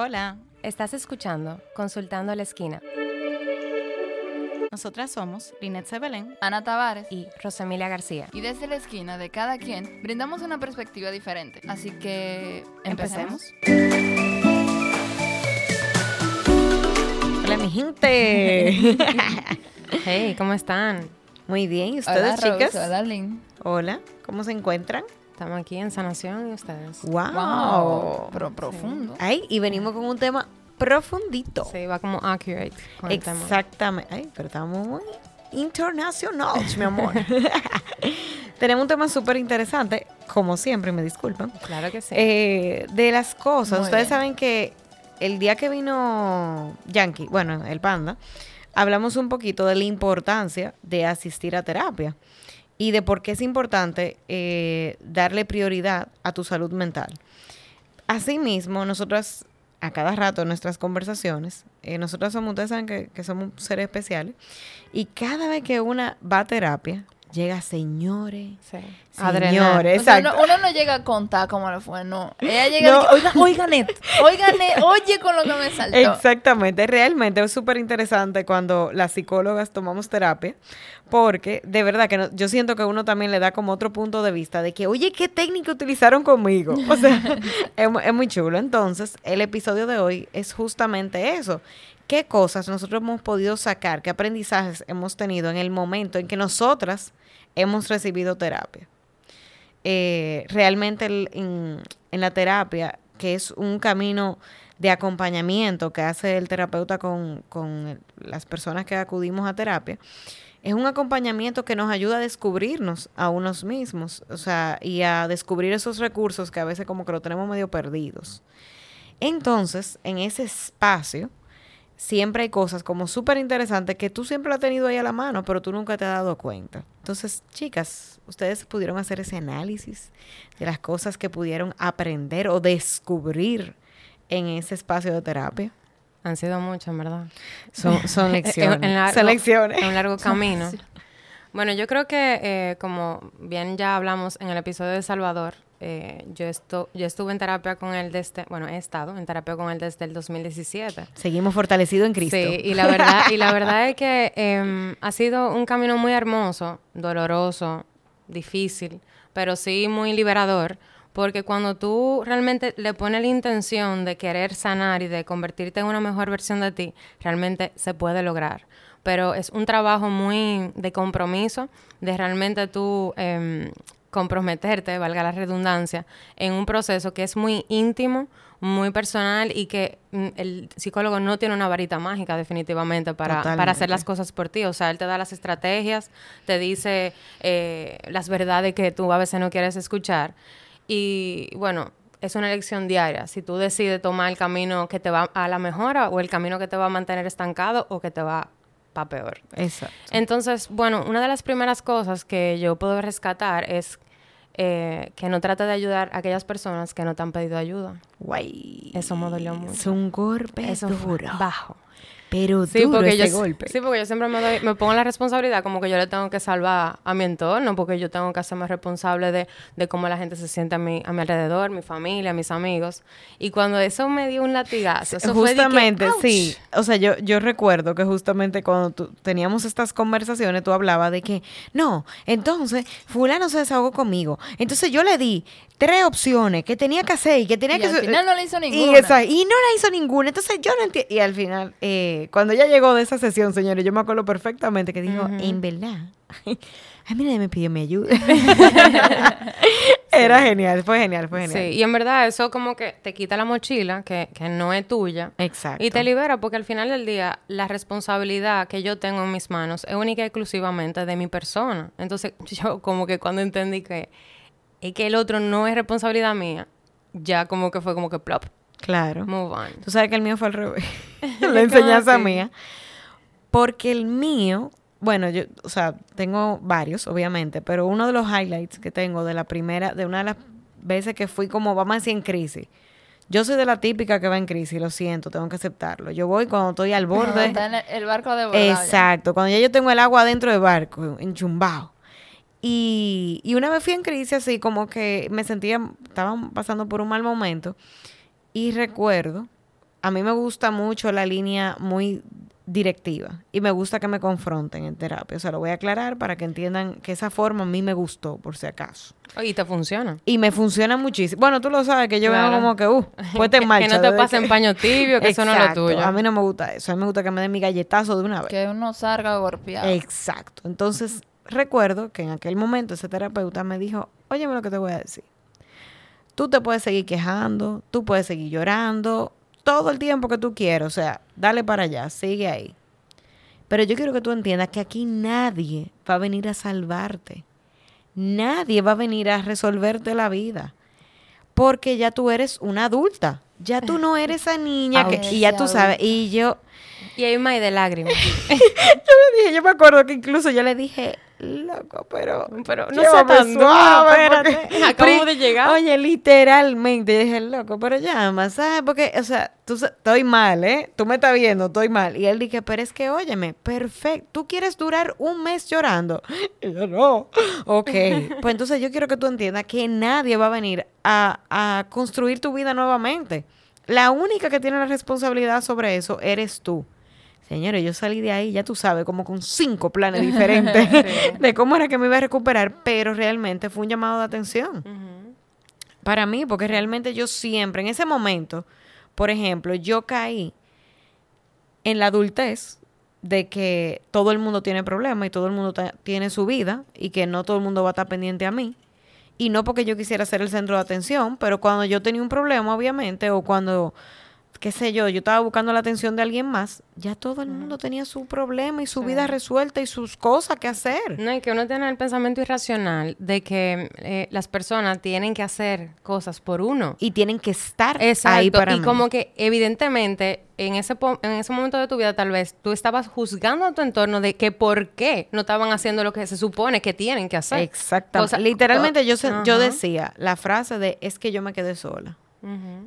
Hola, Estás escuchando Consultando a la Esquina nosotras somos Linet Sebelén. Ana Tavares. y Rosemilia García. Y desde la esquina de cada quien brindamos una perspectiva diferente. Así que empecemos. Hola, mi gente. Hey, ¿cómo están? Muy bien, ¿y Hola, ustedes, Rose, chicas? Hola, Lynn. Hola, ¿cómo se encuentran? Estamos aquí en Sanación y ustedes. Wow. Wow, pero profundo. Ay, y venimos con un tema profundito. Sí, va como accurate con el tema. Exactamente. Ay, pero estamos muy internacional, mi amor. Tenemos un tema súper interesante, como siempre, me disculpan. Claro que sí. Eh, de las cosas, Muy ustedes bien. saben que el día que vino Yankee, bueno, el panda, hablamos un poquito de la importancia de asistir a terapia y de por qué es importante eh, darle prioridad a tu salud mental. Asimismo, nosotras a cada rato en nuestras conversaciones, eh, nosotras somos, ustedes saben que, que somos seres especiales, y cada vez que una va a terapia, llega señores, sí. señores, O sea, exacto. uno, no llega a contar cómo le fue, no. Ella llega No. y dice, oiga, oiga, Net, oiga, Net, oye con lo que me saltó. Exactamente, realmente es súper interesante cuando las psicólogas tomamos terapia, porque de verdad que no- yo siento que uno también le da como otro punto de vista de que, oye, ¿qué técnica utilizaron conmigo? O sea, es muy chulo. Entonces, el episodio de hoy es justamente eso. ¿Qué cosas nosotros hemos podido sacar? ¿Qué aprendizajes hemos tenido en el momento en que nosotras hemos recibido terapia? eh, realmente en, en la terapia, que es un camino de acompañamiento que hace el terapeuta con, con las personas que acudimos a terapia, es un acompañamiento que nos ayuda a descubrirnos a unos mismos, o sea, y a descubrir esos recursos que a veces como que lo tenemos medio perdidos. Entonces, en ese espacio, siempre hay cosas como súper interesantes que tú siempre lo has tenido ahí a la mano, pero tú nunca te has dado cuenta. Entonces, chicas, ustedes pudieron hacer ese análisis de las cosas que pudieron aprender o descubrir en ese espacio de terapia. Han sido muchos, en verdad. Son, son lecciones. En largo- un largo camino. Bueno, yo creo que, eh, como bien ya hablamos en el episodio de Salvador, eh, yo, esto, yo estuve en terapia con él desde, bueno, he estado en terapia con él desde el 2017. Seguimos fortalecidos en Cristo. Sí, y la verdad, y la verdad es que em, ha sido un camino muy hermoso, doloroso, difícil, pero sí muy liberador, porque cuando tú realmente le pones la intención de querer sanar y de convertirte en una mejor versión de ti, realmente se puede lograr. Pero es un trabajo muy de compromiso, de realmente tú em, comprometerte, valga la redundancia, en un proceso que es muy íntimo, muy personal y que mm, el psicólogo no tiene una varita mágica definitivamente para, para hacer las cosas por ti. O sea, él te da las estrategias, te dice eh, las verdades que tú a veces no quieres escuchar. Y bueno, es una elección diaria. Si tú decides tomar el camino que te va a la mejora o el camino que te va a mantener estancado o que te va para peor. Exacto. Entonces, bueno, una de las primeras cosas que yo puedo rescatar es eh, que no trate de ayudar a aquellas personas que no te han pedido ayuda. Guay. Eso me dolió mucho. Es un golpe Eso fue duro. bajo. Pero Sí duro porque, yo, ese golpe. sí, porque yo siempre me, doy, me pongo la responsabilidad como que yo le tengo que salvar a mi entorno, porque yo tengo que hacerme responsable de, de cómo la gente se siente a mi, a mi alrededor, mi familia, mis amigos. Y cuando eso me dio un latigazo, eso fue de que, justamente, sí. O sea, yo, yo recuerdo que justamente cuando tú- teníamos estas conversaciones, tú hablabas de que, no, entonces, fulano se desahogó conmigo. Entonces yo le di tres opciones que tenía que hacer y que tenía Y que... al final no le hizo Y, ninguna. esa- y no la hizo ninguna. Entonces yo no entiendo. Y al final, eh, cuando ella llegó de esa sesión, señores, yo me acuerdo perfectamente que dijo, en verdad, a mí nadie me pidió mi ayuda. Era genial, fue genial, fue Sí, genial. y en verdad eso como que te quita la mochila, que, que no es tuya. Exacto. Y te libera porque al final del día la responsabilidad que yo tengo en mis manos es única y exclusivamente de mi persona. Entonces yo como que cuando entendí que es que el otro no es responsabilidad mía, ya como que fue como que plop, Claro. move on. Tú sabes que el mío fue al revés. la enseñanza mía. Porque el mío, bueno, yo, o sea, tengo varios, obviamente, pero uno de los highlights que tengo de la primera, de una de las veces que fui como, vamos a decir, en crisis. Yo soy de la típica que va en crisis, lo siento, tengo que aceptarlo. Yo voy cuando estoy al Cuando borde. está en el, barco de verdad. Exacto, cuando ya yo tengo el agua dentro del barco, enchumbado. Y, y una vez fui en crisis así, como que me sentía, estaba pasando por un mal momento. Y recuerdo a mí me gusta mucho la línea muy directiva y me gusta que me confronten en terapia. O sea, lo voy a aclarar para que entiendan que esa forma a mí me gustó, por si acaso. Oye, te funciona. Y me funciona muchísimo. Bueno, tú lo sabes que yo Claro. vengo como que, uh, pues te en Que marcha. no te pasen que- paño tibio, que eso no es lo tuyo. A mí no me gusta eso. A mí me gusta que me den mi galletazo de una vez. Que uno salga golpeado. Exacto. Entonces, recuerdo que en aquel momento ese terapeuta me dijo, óyeme lo que te voy a decir. Tú te puedes seguir quejando, tú puedes seguir llorando, todo el tiempo que tú quieras. O sea, dale para allá, sigue ahí. Pero yo quiero que tú entiendas que aquí nadie va a venir a salvarte. Nadie va a venir a resolverte la vida. Porque ya tú eres una adulta. Ya tú no eres esa niña que, y ya tú sabes. Y yo, Y hay más de lágrimas. yo le dije, yo me acuerdo que incluso yo le dije, loco, pero, Pero no sea tan duro, espérate. porque- Pri- de llegar. Oye, literalmente, yo dije, loco, pero llama, ¿sabes? Porque, o sea, tú estoy mal, ¿eh? Tú me estás viendo, estoy mal. Y él dije, pero es que, óyeme, perfecto, tú quieres durar un mes llorando. Y yo, no. Ok, pues entonces yo quiero que tú entiendas que nadie va a venir a, a construir tu vida nuevamente. La única que tiene la responsabilidad sobre eso eres tú. Señores, yo salí de ahí, ya tú sabes, como con cinco planes diferentes de cómo era que me iba a recuperar, pero realmente fue un llamado de atención. Para mí, porque realmente yo siempre, en ese momento, por ejemplo, yo caí en la adultez de que todo el mundo tiene problemas y todo el mundo tiene su vida y que no todo el mundo va a estar pendiente a mí. Y no porque yo quisiera ser el centro de atención, pero cuando yo tenía un problema, obviamente, o cuando, qué sé yo, yo estaba buscando la atención de alguien más, ya todo el mundo tenía su problema y su vida resuelta y sus cosas que hacer. No, y que uno tiene el pensamiento irracional de que eh, las personas tienen que hacer cosas por uno. Y tienen que estar Exacto. ahí para y mí. como que evidentemente en ese, en ese momento de tu vida tal vez tú estabas juzgando a tu entorno de que por qué no estaban haciendo lo que se supone que tienen que hacer. Exactamente. Cosa- Literalmente yo, se- yo decía la frase de es que yo me quedé sola.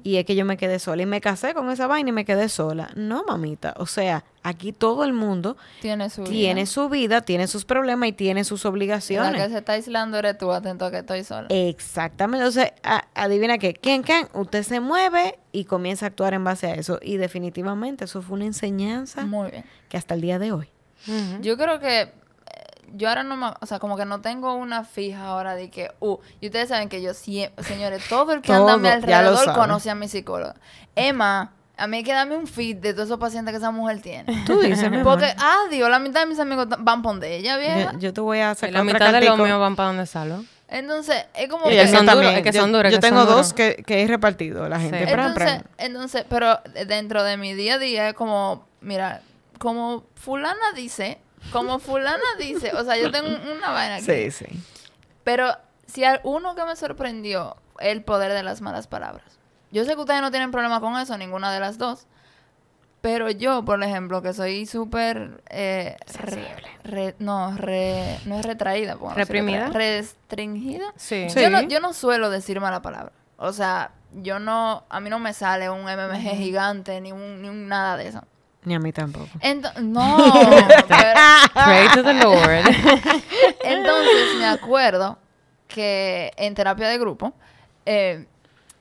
Y es que yo me quedé sola. Y me casé con esa vaina y me quedé sola. No, mamita. O sea, aquí todo el mundo Tiene su tiene vida. su vida, tiene sus problemas y tiene sus Y La que obligaciones. se está aislando eres tú, atento a que estoy sola. Exactamente. Entonces, a- adivina qué. ¿Quién, quién? Usted se mueve y comienza a actuar en base a eso. Y definitivamente eso fue una enseñanza Muy bien. que hasta el día de hoy. Yo creo que yo ahora no me, o sea, como que no tengo una fija ahora de que, uh, y ustedes saben que yo siempre, señores, todo el que anda a mi Todo, alrededor conoce a mi psicóloga. Emma, a mí hay que darme un feed de todos esos pacientes que esa mujer tiene. Tú dices, mi. Porque, adiós, la mitad de mis amigos van por donde ella, vieja. yo, yo te voy a sacar la mitad de los míos van para donde salgo. Entonces, es como que... son duros, es que Yo- son duros, Yo que tengo son dos que, que he repartido. La gente. Sí. pran, pran. Entonces, entonces, pero dentro de mi día a día es como, mira, como fulana dice, como fulana dice, o sea, yo tengo un- una vaina aquí. Sí, sí. Pero si hay uno que me sorprendió, el poder de las malas palabras. Yo sé que ustedes no tienen problema con eso, ninguna de las dos. Pero yo, por ejemplo, que soy súper... Eh, re- re- no, re- no es retraída. ¿Reprimida? retraída, Restringida. Sí. Sí. Yo, no, yo no suelo decir mala palabra. O sea, yo no... A mí no me sale un MMG gigante ni un, ni un nada de eso. Ni a mí tampoco. Ento- no, pero- Pray to the Lord. entonces me acuerdo que en terapia de grupo eh,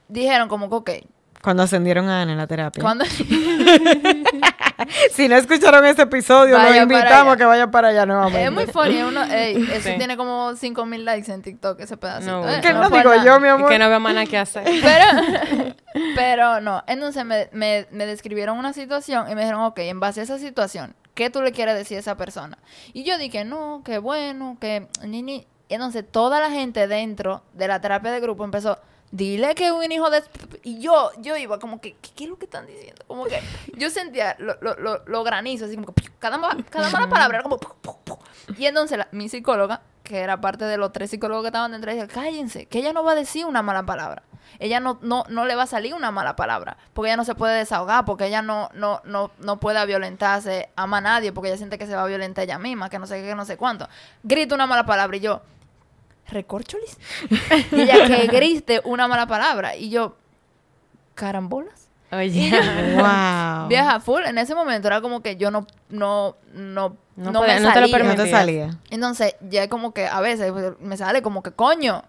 dijeron como que, ok, Cuando ascendieron a Ana en la terapia. cuando... Si no escucharon ese episodio, los invitamos a que vayan para allá nuevamente. es muy funny, uno, ey, eso Sí. tiene como 5000 likes en TikTok, ese pedacito. No, eh, Que no, fue digo nada. yo, mi y amor. que no veo más nada que hacer. Pero, pero no, entonces me, me, me describieron una situación y me dijeron, ok, en base a esa situación, ¿qué tú le quieres decir a esa persona? Y yo dije, no, que bueno, que ni, ni. Y entonces toda la gente dentro de la terapia de grupo empezó, dile que es un hijo de... Y yo, yo iba como que, ¿qué, qué es lo que están diciendo? Como que yo sentía lo, lo, lo, lo granizo, así como que cada, cada mala palabra era como... Y entonces la- mi psicóloga, que era parte de los tres psicólogos que estaban dentro, decía, cállense, que ella no va a decir una mala palabra. Ella no, no, no le va a salir una mala palabra, porque ella no se puede desahogar, porque ella no, no, no, no puede violentarse, ama a nadie, porque ella siente que se va a violentar ella misma, que no sé qué, que no sé cuánto. Grita una mala palabra y yo, ¿recorcholis? y ella que grite una mala palabra. Y yo, ¿carambolas? Oye. Wow. Vieja, full. En ese momento era como que yo no, no, no, No no, podía- me no te lo salía. No te permitías. salía. Entonces, ya como que a veces pues, me sale como que, coño,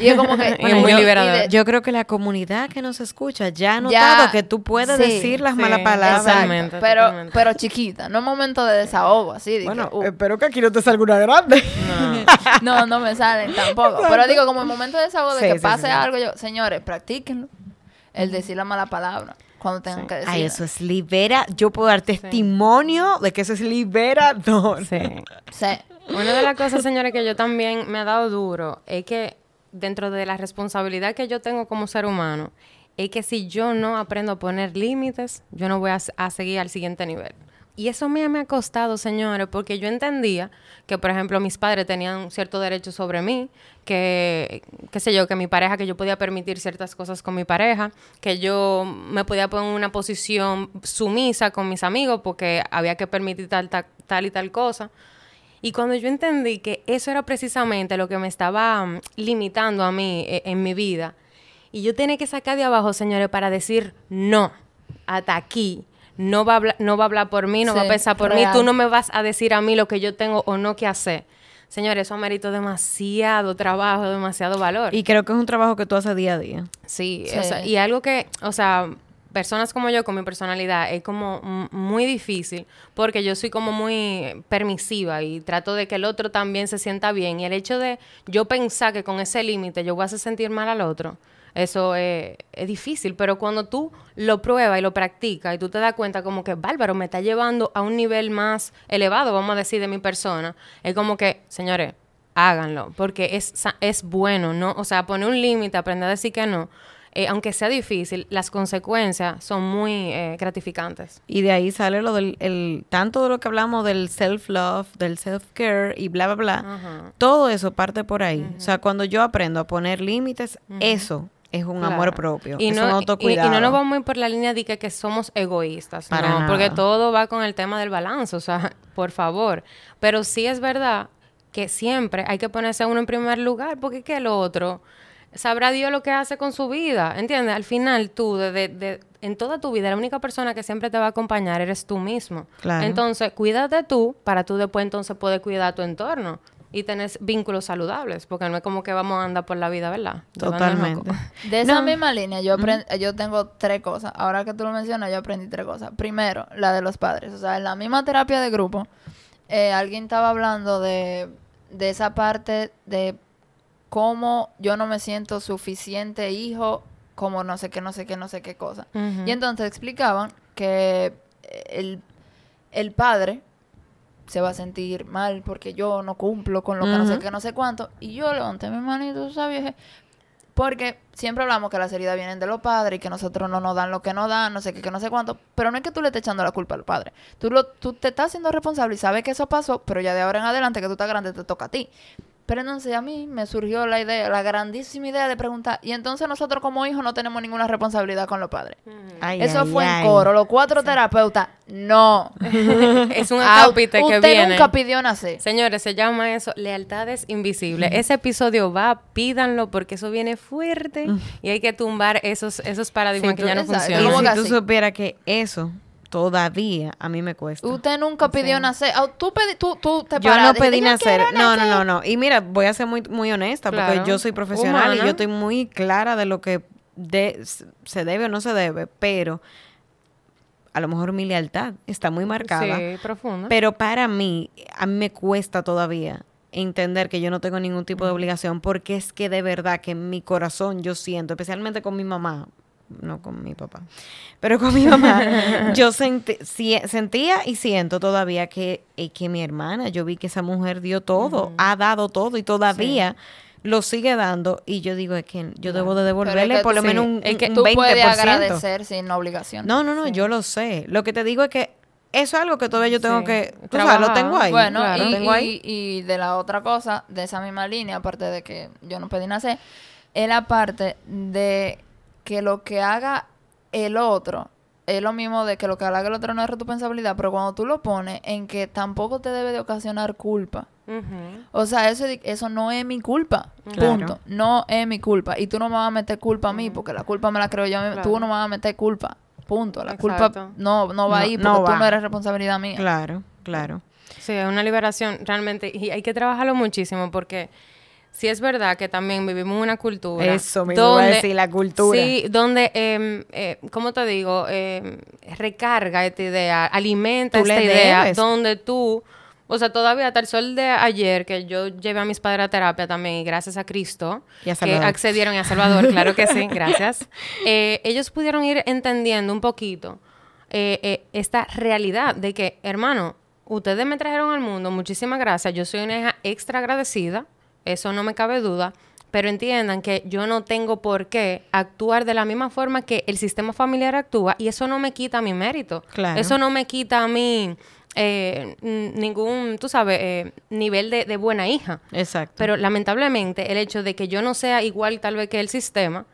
Y es como que... Y es muy y de- liberador. Yo creo que la comunidad que nos escucha ya ha Ya, notado que tú puedes sí, decir las sí, malas palabras. Exacto, Totalmente, pero, totalmente. pero chiquita, no es momento de desahogo, así. de que, Bueno, uh, espero que aquí no te salga una grande. no, no me salen tampoco. Pero digo, como en momento de desahogo de Sí, que sí, pase sí. algo, yo, señores, practíquenlo. El decir la mala palabra cuando tengan que decir. Ay, eso es libera. Yo puedo dar testimonio de que eso es liberador. Sí. Sí. Una de las cosas, señores, que yo también me ha dado duro es que dentro de la responsabilidad que yo tengo como ser humano, es que si yo no aprendo a poner límites, yo no voy a, a seguir al siguiente nivel. Y eso me, me ha costado, señores, porque yo entendía que, por ejemplo, mis padres tenían cierto derecho sobre mí, que, qué sé yo, que mi pareja, que yo podía permitir ciertas cosas con mi pareja, que yo me podía poner en una posición sumisa con mis amigos porque había que permitir tal, tal, tal y tal cosa. Y cuando yo entendí que eso era precisamente lo que me estaba mm, limitando a mí eh, en mi vida, y yo tenía que sacar de abajo, señores, para decir no, hasta aquí. No va, a hablar, no va a hablar por mí, no va a pensar por real. mí, tú no me vas a decir a mí lo que yo tengo o no que hacer. Señores, eso amerita demasiado trabajo, demasiado valor. Y creo que es un trabajo que tú haces día a día. Sí, Sí. o sea, y algo que, o sea, personas como yo con mi personalidad es como muy difícil porque yo soy como muy permisiva y trato de que el otro también se sienta bien y el hecho de yo pensar que con ese límite yo voy a hacer sentir mal al otro, eso es, es difícil, pero cuando tú lo pruebas y lo practicas y tú te das cuenta como que bárbaro me está llevando a un nivel más elevado, vamos a decir, de mi persona, es como que, señores, háganlo, porque es, es bueno, ¿no? O sea, poner un límite, aprender a decir que no, eh, aunque sea difícil, las consecuencias son muy eh, gratificantes. Y de ahí sale lo del, el, tanto de lo que hablamos del self-love, del self-care y bla, bla, bla. Ajá. Todo eso parte por ahí. O sea, cuando yo aprendo a poner límites, eso es un Claro. amor propio. Y es no, un y- autocuidado. Y, no nos vamos a ir por la línea de que, que somos egoístas, Para no, nada. porque todo va con el tema del balance, o sea, por favor. Pero sí es verdad que siempre hay que ponerse a uno en primer lugar, porque es que el otro sabrá Dios lo que hace con su vida, ¿entiendes? Al final tú, de, de- de- en toda tu vida, la única persona que siempre te va a acompañar eres tú mismo. Claro. Entonces, cuídate tú para tú después entonces poder cuidar tu entorno y tener vínculos saludables, porque no es como que vamos a andar por la vida, ¿verdad? Totalmente. De esa No. misma línea, yo, aprend- yo tengo tres cosas. Ahora que tú lo mencionas, yo aprendí tres cosas. Primero, la de los padres. O sea, en la misma terapia de grupo, eh, alguien estaba hablando de, de esa parte de cómo yo no me siento suficiente hijo, como no sé qué, no sé qué, no sé qué cosa. Y entonces explicaban que el, el padre se va a sentir mal porque yo no cumplo con lo que no sé qué, no sé cuánto. Y yo levanté mi manito, ¿sabes? Porque siempre hablamos que las heridas vienen de los padres y que nosotros no nos dan lo que nos dan, no sé qué, que no sé cuánto. Pero no es que tú le estés echando la culpa al padre. Tú, lo, tú te estás haciendo responsable y sabes que eso pasó, pero ya de ahora en adelante que tú estás grande te toca a ti. Pero entonces a mí me surgió la idea, la grandísima idea de preguntar, y entonces nosotros como hijos no tenemos ninguna responsabilidad con los padres. Ay, Eso ay, fue ay. en coro, los cuatro terapeutas, no. es un escapite que Usted viene. nunca pidió nacer. Señores, se llama eso lealtades invisibles. Ese episodio va, pídanlo porque eso viene fuerte y hay que tumbar esos, esos paradigmas Sí, que tú- ya no exacto. Y ¿Cómo funcionan. que si tú supieras que eso todavía a mí me cuesta. Usted nunca pidió nacer. Ah, Tú, pedi- tú, tú te Yo no pedí dijiste, "Yo nacer. No, no, nacer". no, no. Y mira, voy a ser muy, muy honesta Claro. porque yo soy profesional y yo estoy muy clara de lo que de- se debe o no se debe, pero a lo mejor mi lealtad está muy marcada. Sí, profunda. Pero para mí, a mí me cuesta todavía entender que yo no tengo ningún tipo de obligación porque es que de verdad que en mi corazón yo siento, especialmente con mi mamá, no con mi papá, pero con mi mamá, yo senti- si- sentía y siento todavía que, eh, que mi hermana, yo vi que esa mujer dio todo, ha dado todo y todavía lo sigue dando y yo digo es que yo debo de devolverle que por lo menos un, es que un Tú 20%. puedes agradecer sin obligación. No, no, no, yo lo sé. Lo que te digo es que eso es algo que todavía yo tengo Sí. que, tú sabes, lo tengo ahí. Bueno, claro. y, lo tengo ahí. y- y de la otra cosa, de esa misma línea, aparte de que yo no pedí nacer, es la parte de que lo que haga el otro es lo mismo de que lo que haga el otro no es responsabilidad, pero cuando tú lo pones en que tampoco te debe de ocasionar culpa. O sea, eso, eso no es mi culpa. Claro. Punto. No es mi culpa. Y tú no me vas a meter culpa a mí, porque la culpa me la creo yo. a mí. Tú Claro. no me vas a meter culpa. Punto. La Exacto. culpa no, no va No, ahí no porque tú va. no eres responsabilidad mía. Claro, claro. Sí, es una liberación realmente y hay que trabajarlo muchísimo porque sí es verdad que también vivimos una cultura. Eso a decir, la cultura. Sí, donde, eh, eh, ¿cómo te digo? Eh, recarga esta idea, alimenta esta idea, debes. donde tú, o sea, todavía hasta el sol de ayer, que yo llevé a mis padres a terapia también, y gracias a Cristo, Y a que accedieron y a Salvador, claro que sí, gracias. Eh, ellos pudieron ir entendiendo un poquito eh, eh, esta realidad de que, hermano, ustedes me trajeron al mundo, muchísimas gracias, yo soy una hija extra agradecida, eso no me cabe duda, pero entiendan que yo no tengo por qué actuar de la misma forma que el sistema familiar actúa y eso no me quita mi mérito. Claro. Eso no me quita a mí eh, ningún, tú sabes, eh, nivel de, de buena hija. Exacto. Pero lamentablemente el hecho de que yo no sea igual tal vez que el sistema,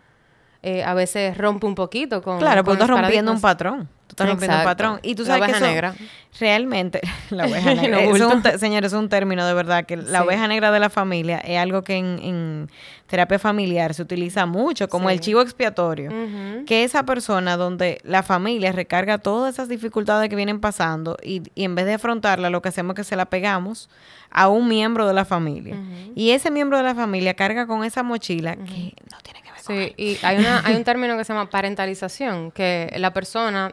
eh, a veces rompe un poquito con... Claro, los estás rompiendo un patrón. Tú estás rompiendo un patrón. Y tú La sabes que eso negra. realmente, la oveja negra, es un señores, es un término de verdad, que la Sí. oveja negra de la familia es algo que en, en terapia familiar se utiliza mucho, como Sí. el chivo expiatorio. Que esa persona donde la familia recarga todas esas dificultades que vienen pasando y, y en vez de afrontarla, lo que hacemos es que se la pegamos a un miembro de la familia. Y ese miembro de la familia carga con esa mochila que no tiene Sí, y hay, una, hay un término que se llama parentalización, que la persona,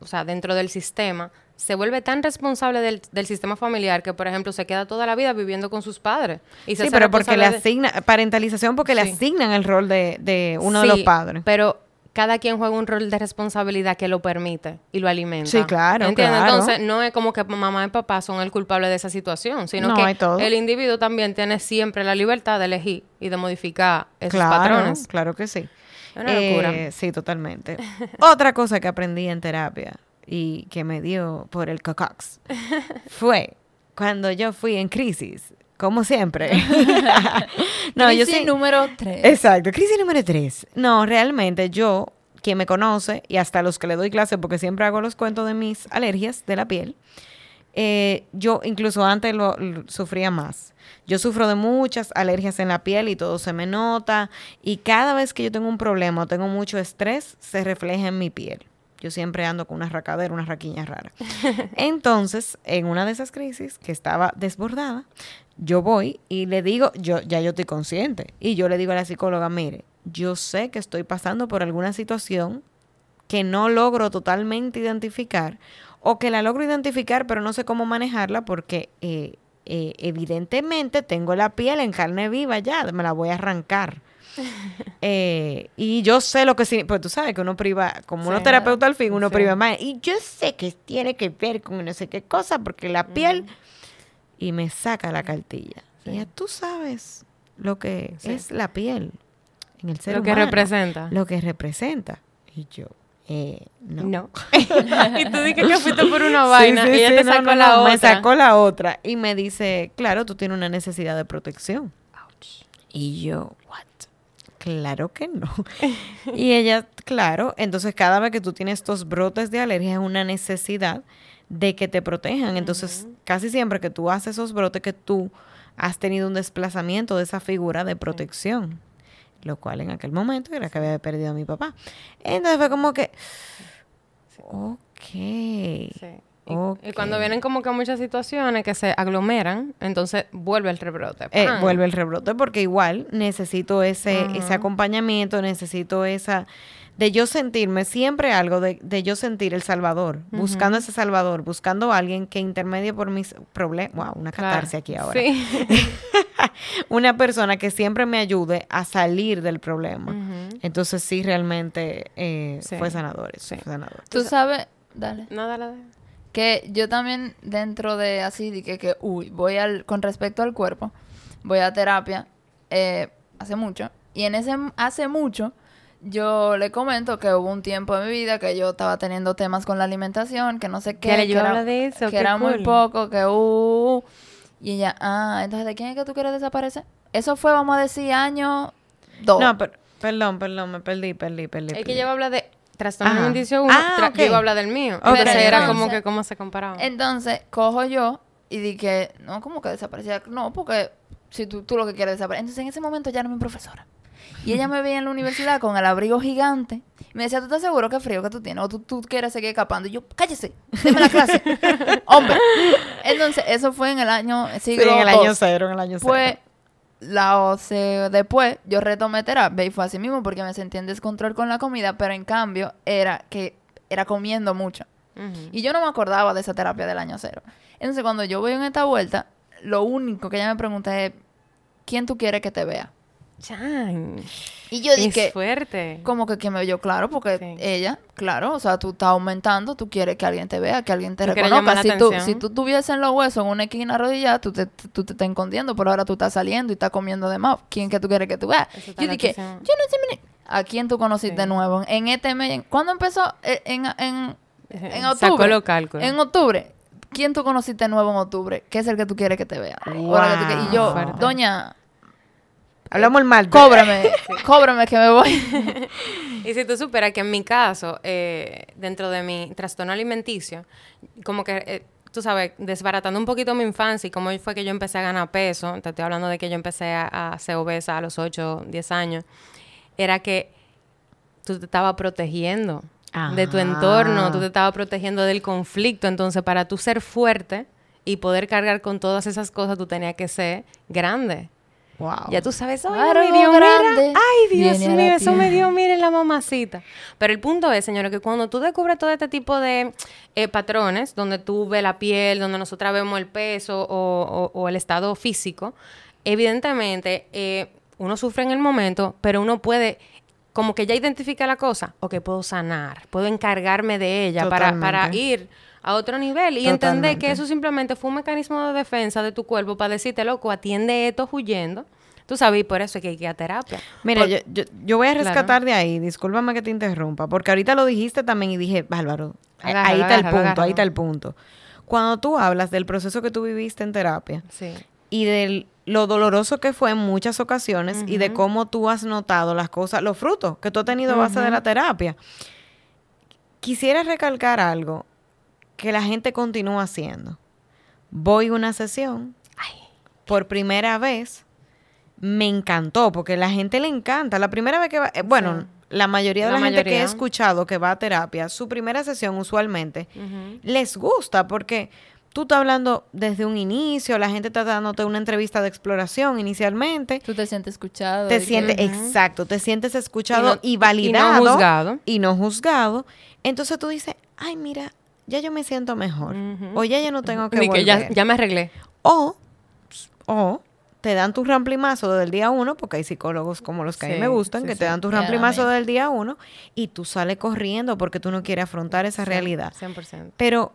o sea, dentro del sistema, se vuelve tan responsable del, del sistema familiar que, por ejemplo, se queda toda la vida viviendo con sus padres. Y se Sí, pero porque le responsable de- asigna, parentalización porque le asignan el rol de, de uno de los padres. Pero cada quien juega un rol de responsabilidad que lo permite y lo alimenta. Sí, claro, ¿Entiendes? claro. Entonces, no es como que mamá y papá son el culpable de esa situación, sino No, que todo. el individuo también tiene siempre la libertad de elegir y de modificar esos claro, patrones. claro que sí. Es una locura. Eh, sí, totalmente. Otra cosa que aprendí en terapia y que me dio por el cocox fue cuando yo fui en crisis, como siempre. no, yo Crisis sí. número 3. Exacto, crisis número tres. No, realmente yo, quien me conoce, y hasta los que le doy clase, porque siempre hago los cuentos de mis alergias de la piel, eh, yo incluso antes lo, lo sufría más. Yo sufro de muchas alergias en la piel y todo se me nota. Y cada vez que yo tengo un problema o tengo mucho estrés, se refleja en mi piel. Yo siempre ando con una racadera, una raquiña rara. Entonces, en una de esas crisis que estaba desbordada, yo voy y le digo, yo ya yo estoy consciente, y yo le digo a la psicóloga, mire, yo sé que estoy pasando por alguna situación que no logro totalmente identificar, o que la logro identificar, pero no sé cómo manejarla porque eh, eh, evidentemente tengo la piel en carne viva ya, me la voy a arrancar. Eh, y yo sé lo que sí, pues tú sabes que uno priva, como uno Sí. terapeuta al fin, uno Sí. priva más. Y yo sé que tiene que ver con no sé qué cosa, porque la piel. Y me saca la cartilla. Sí. Y ya tú sabes lo que Sí. es la piel en el ser Lo que humano, representa. Lo que representa. Y yo, eh, no. No. y tú dices que fuiste por una Sí, vaina sí, y ella sí, te sacó no, la no, otra. Me sacó la otra. Y me dice, claro, tú tienes una necesidad de protección. Y yo, what? Claro que no. y ella, claro, entonces cada vez que tú tienes estos brotes de alergia es una necesidad de que te protejan. Entonces, casi siempre que tú haces esos brotes, que tú has tenido un desplazamiento de esa figura de protección. Lo cual en aquel momento era que había perdido a mi papá. Entonces fue como que, ok. Sí. Y, cuando vienen como que muchas situaciones que se aglomeran, entonces vuelve el rebrote. Eh, ¡Pam! vuelve el rebrote porque igual necesito ese, ese acompañamiento, necesito esa de yo sentirme siempre algo de, de yo sentir el salvador, buscando ese salvador, buscando a alguien que intermedie por mis problemas. Wow, una Claro. catarse aquí ahora. Sí. Una persona que siempre me ayude a salir del problema. Entonces sí, realmente eh, Sí. fue sanador. eso, Sí. fue sanador. Tú sabes, dale. No, dale, dale. Que yo también dentro de así, de que, que uy, voy al, con respecto al cuerpo, voy a terapia eh, hace mucho. Y en ese hace mucho, yo le comento que hubo un tiempo en mi vida que yo estaba teniendo temas con la alimentación, que no sé qué. Que yo era- de eso, Que era muy poco, que uh, Y ella, ah, entonces, ¿de quién es que tú quieres desaparecer? Eso fue, vamos a decir, año dos. No, pero, perdón, perdón, me perdí, perdí, perdí. Es que yo iba a hablar de trastorno Ajá. alimenticio 1, Ah, ok. yo iba a hablar del mío. Entonces era Entonces- como que cómo se comparaba. Entonces, cojo yo y dije, no, como que desaparecía. No, porque si tú, tú lo que quieres desaparecer. Entonces, en ese momento ya era mi profesora. Y ella me veía en la universidad con el abrigo gigante. Y me decía, ¿tú estás seguro que frío que tú tienes? O tú, tú quieres seguir escapando. Y yo, cállese, déme la clase. Hombre. Entonces, eso fue en el año Sí, siglo en el año cero, en el año cero. Pues la o sea, después yo retomé terapia y fue así mismo porque me sentí en descontrol con la comida, pero en cambio era que era comiendo mucho. Y yo no me acordaba de esa terapia del año cero. Entonces, cuando yo voy en esta vuelta, lo único que ella me pregunta es, ¿quién tú quieres que te vea? Chan. Y yo Es dije, fuerte. como que, que me vio claro, porque Sí. ella, claro, o sea, tú estás aumentando, tú quieres que alguien te vea, que alguien te Tú reconozca. Si tú, si tú tuvieses en los huesos en una esquina arrodillada, tú te, tú te estás escondiendo, pero ahora tú estás saliendo y estás comiendo de más. ¿Quién que tú quieres que tú veas? Yo dije, yo no sé, ¿a quién tú conociste Sí. nuevo? En este mes, ¿cuándo empezó? Eh, En, en, en Sacó octubre. los cálculos. En octubre. ¿Quién tú conociste nuevo en octubre? ¿Qué es el que tú quieres que te vea? Que tú Y yo, Fuerte. doña, Hablamos el mal. cóbrame, cóbrame que me voy. Y si tú superas que en mi caso, eh, dentro de mi trastorno alimenticio, como que, eh, tú sabes, desbaratando un poquito mi infancia y cómo fue que yo empecé a ganar peso, te estoy hablando de que yo empecé a, a ser obesa a los 8, 10 años, era que tú te estabas protegiendo de tu entorno, tú te estabas protegiendo del conflicto, entonces para tú ser fuerte y poder cargar con todas esas cosas, tú tenías que ser grande. Wow. Ya tú sabes, ay, Árbol me dio, mira, ay, Dios mío, eso me dio, miren la mamacita. Pero el punto es, señores, que cuando tú descubres todo este tipo de eh, patrones, donde tú ves la piel, donde nosotras vemos el peso o, o- o el estado físico, evidentemente eh, uno sufre en el momento, pero uno puede, como que ya identifica la cosa, ok, puedo sanar, puedo encargarme de ella para, para ir a otro nivel y entender que Totalmente. eso simplemente fue un mecanismo de defensa de tu cuerpo para decirte, loco, atiende esto huyendo. Tú sabes, y por eso es que hay que ir a terapia. Mira, Por- yo, yo, yo voy a Claro. rescatar de ahí, discúlpame que te interrumpa, porque ahorita lo dijiste también y dije, bárbaro, ahí- está el punto, ahí está el punto. Cuando tú hablas del proceso que tú viviste en terapia Sí. y de lo doloroso que fue en muchas ocasiones y de cómo tú has notado las cosas, los frutos que tú has tenido a base de la terapia, quisiera recalcar algo que la gente continúa haciendo. Voy a una sesión por primera vez, me encantó, porque la gente le encanta. La primera vez que va, eh, bueno, Sí. la mayoría de la, La gente que he escuchado que va a terapia, su primera sesión usualmente les gusta, porque tú estás hablando desde un inicio, la gente está dándote una entrevista de exploración inicialmente. Tú te sientes escuchado. Te que- sientes, exacto, te sientes escuchado Y no- y, y no validado. juzgado. Y no juzgado. Entonces tú dices, ay, mira, ya yo me siento mejor. O ya yo no tengo que Ni que ya, volver. ya me arreglé. O, o te dan tu ramplimazo desde el día uno, porque hay psicólogos como los que a mí me gustan, sí, que sí. te dan tu ramplimazo amén. desde el día uno y tú sales corriendo porque tú no quieres afrontar esa realidad. 100%. Pero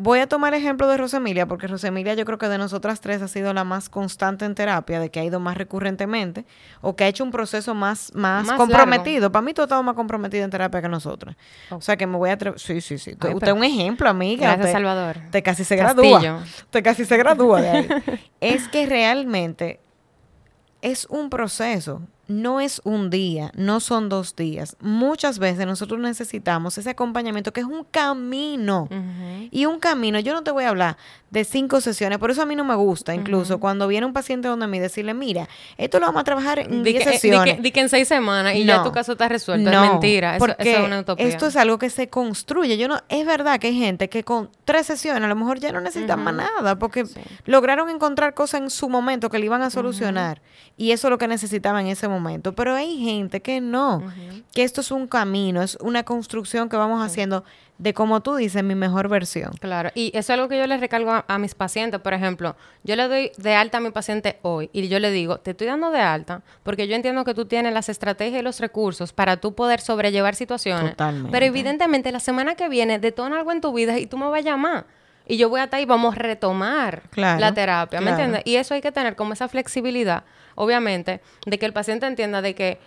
voy a tomar ejemplo de Rosemilia, porque Rosemilia yo creo que de nosotras tres ha sido la más constante en terapia, de que ha ido más recurrentemente, o que ha hecho un proceso más, más, Más comprometido. Para mí tú has estado más comprometida en terapia que nosotras. O sea que me voy a atrever. Sí, sí, sí. Ay, Usted es un ejemplo, amiga. Gracias, Salvador. Usted casi se Castillo. gradúa. Usted casi se gradúa de ahí. es que realmente es un proceso, no es un día, no son dos días. Muchas veces nosotros necesitamos ese acompañamiento que es un camino. Y un camino, yo no te voy a hablar de cinco sesiones, por eso a mí no me gusta, incluso cuando viene un paciente donde mí, decirle, mira, esto lo vamos a trabajar en Di 10 que, eh, di sesiones. que- di que en seis semanas y ya No. tu caso está resuelto. es mentira. Eso, eso porque es una utopía. esto es algo que se construye. Yo no, es verdad que hay gente que con tres sesiones a lo mejor ya no necesitan más nada, porque Sí. lograron encontrar cosas en su momento que le iban a solucionar. Y eso es lo que necesitaba en ese momento. Pero hay gente que no, que esto es un camino, es una construcción que vamos haciendo de, como tú dices, mi mejor versión. Claro, y eso es algo que yo les recargo a, a mis pacientes. Por ejemplo, yo le doy de alta a mi paciente hoy y yo le digo, te estoy dando de alta porque yo entiendo que tú tienes las estrategias y los recursos para tú poder sobrellevar situaciones. Totalmente. Pero evidentemente la semana que viene detona algo en tu vida y tú me vas a llamar. Y yo voy a estar ahí, vamos a retomar Claro, la terapia, ¿me claro. entiendes? Y eso hay que tener como esa flexibilidad, obviamente, de que el paciente entienda de que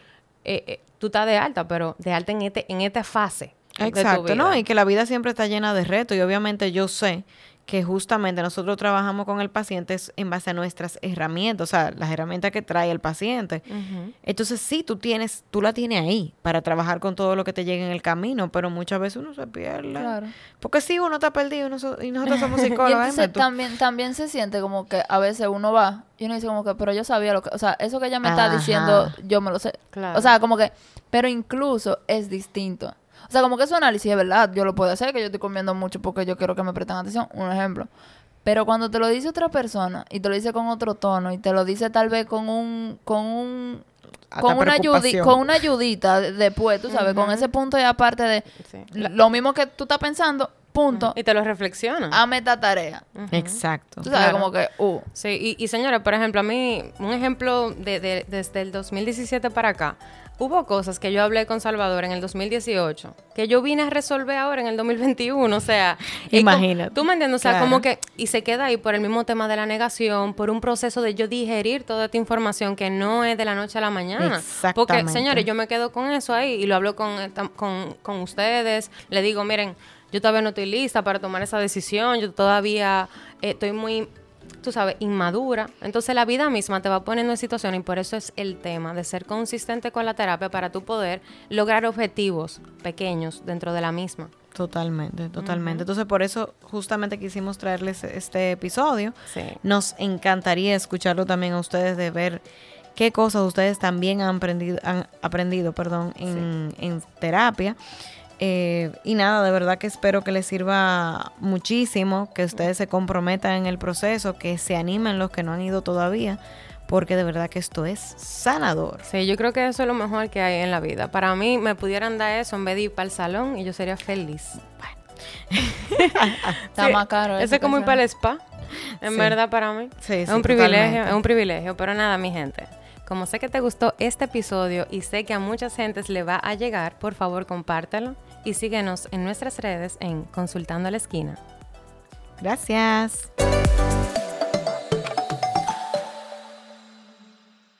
eh, eh, tú estás de alta, pero de alta en, este, en esta fase. de tu Exacto, ¿no? Y que la vida siempre está llena de retos y obviamente yo sé que justamente nosotros trabajamos con el paciente es en base a nuestras herramientas, o sea, las herramientas que trae el paciente. Entonces sí, tú tienes, tú la tienes ahí para trabajar con todo lo que te llegue en el camino, pero muchas veces uno se pierde. Claro. Porque sí, uno está perdido y noso- y nosotros somos Y psicólogos. entonces dime tú. también, también se siente como que a veces uno va y uno dice como que, pero yo sabía lo que, o sea, eso que ella me está diciendo, yo me lo sé. Claro. O sea, como que, pero incluso es distinto. O sea, como que su análisis es verdad, yo lo puedo hacer, que yo estoy comiendo mucho porque yo quiero que me presten atención, un ejemplo. Pero cuando te lo dice otra persona y te lo dice con otro tono y te lo dice tal vez con un con un con una, ayudi- con una ayudita de- después, tú sabes, con ese punto y aparte de Sí. lo- mismo que tú estás pensando, punto, Y te lo reflexiona. hazme esta tarea. Exacto. Tú sabes, Claro. como que, uh, Sí, y, y señora, por ejemplo, a mí, un ejemplo de, de- desde el 2017 para acá, hubo cosas que yo hablé con Salvador en el 2018, que yo vine a resolver ahora en el 2021, o sea... Imagínate. como- Tú me entiendes, o sea, Claro. como que... Y se queda ahí por el mismo tema de la negación, por un proceso de yo digerir toda esta información que no es de la noche a la mañana. Porque, Exactamente. señores, yo me quedo con eso ahí y lo hablo con, con, con ustedes. Le digo, miren, yo todavía no estoy lista para tomar esa decisión. Yo todavía eh, estoy muy, tú sabes, inmadura. Entonces la vida misma te va poniendo en situaciones y por eso es el tema de ser consistente con la terapia para tú poder lograr objetivos pequeños dentro de la misma. Totalmente, totalmente. Entonces, por eso justamente quisimos traerles este episodio. Sí. Nos encantaría escucharlo también a ustedes de ver qué cosas ustedes también han aprendido, han aprendido perdón, en, en terapia. Eh, y nada, de verdad que espero que les sirva muchísimo, que ustedes se comprometan en el proceso, que se animen los que no han ido todavía, porque de verdad que esto es sanador. Sí, yo creo que eso es lo mejor que hay en la vida. Para mí, me pudieran dar eso en vez de ir para el salón y yo sería feliz. está Sí, más caro. Eso eso es como ir para el spa, en Sí. verdad para mí. Sí, es sí, un privilegio, totalmente. es un privilegio. Pero nada, mi gente, como sé que te gustó este episodio y sé que a muchas gentes le va a llegar, por favor compártelo y síguenos en nuestras redes en Consultando a la Esquina. Gracias.